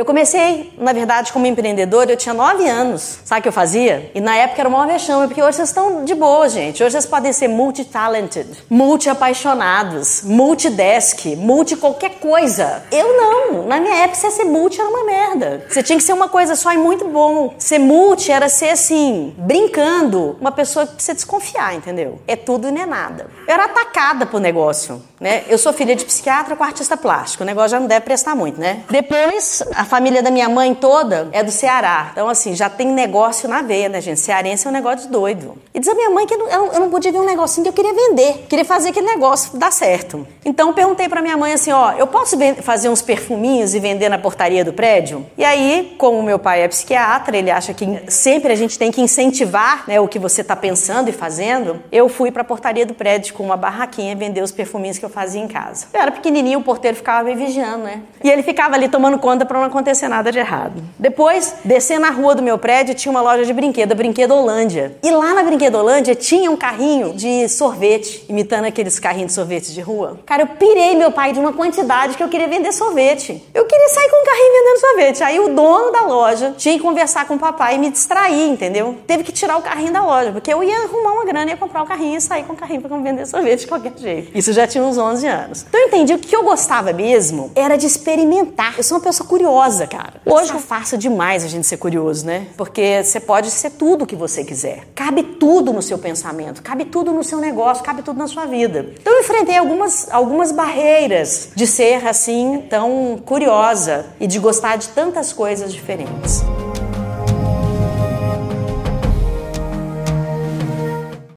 Eu comecei, na verdade, como empreendedora, eu tinha 9 anos. Sabe o que eu fazia? E na época era uma vexame, porque hoje vocês estão de boa, gente. Hoje vocês podem ser multi-talented, multi-apaixonados, multi-desk, multi qualquer coisa. Eu não. Na minha época, ser multi era uma merda. Você tinha que ser uma coisa só e muito bom. Ser multi era ser assim, brincando, uma pessoa que você desconfiar, entendeu? É tudo e não é nada. Eu era atacada pro negócio, né? Eu sou filha de psiquiatra com artista plástico. O negócio já não deve prestar muito, né? Depois, a família da minha mãe toda é do Ceará. Então, assim, já tem negócio na veia, né, gente? Cearense é um negócio doido. E diz a minha mãe que eu não, eu não podia ver um negocinho que eu queria vender. Queria fazer aquele negócio dar certo. Então, perguntei pra minha mãe assim, ó, eu posso fazer uns perfuminhos e vender na portaria do prédio? E aí, como meu pai é psiquiatra, ele acha que sempre a gente tem que incentivar né, o que você tá pensando e fazendo, eu fui pra portaria do prédio com uma barraquinha vender os perfuminhos que eu fazia em casa. Eu era pequenininho, o porteiro ficava me vigiando, né? E ele ficava ali tomando conta pra não nada de errado. Depois, descendo na rua do meu prédio, tinha uma loja de brinquedo, a Brinquedo Holândia. E lá na Brinquedo Holândia tinha um carrinho de sorvete, imitando aqueles carrinhos de sorvete de rua. Cara, eu pirei meu pai de uma quantidade que eu queria vender sorvete. Eu queria sair com um carrinho vendendo sorvete. Aí o dono da loja tinha que conversar com o papai e me distrair, entendeu? Teve que tirar o carrinho da loja, porque eu ia arrumar uma grana, ia comprar o carrinho e sair com o carrinho para vender sorvete de qualquer jeito. Isso já tinha uns 11 anos. Então eu entendi o que eu gostava mesmo era de experimentar. Eu sou uma pessoa curiosa, cara. Hoje é fácil demais a gente ser curioso, né? Porque você pode ser tudo o que você quiser. Cabe tudo no seu pensamento, cabe tudo no seu negócio, cabe tudo na sua vida. Então eu enfrentei algumas, algumas barreiras de ser assim tão curiosa e de gostar de tantas coisas diferentes.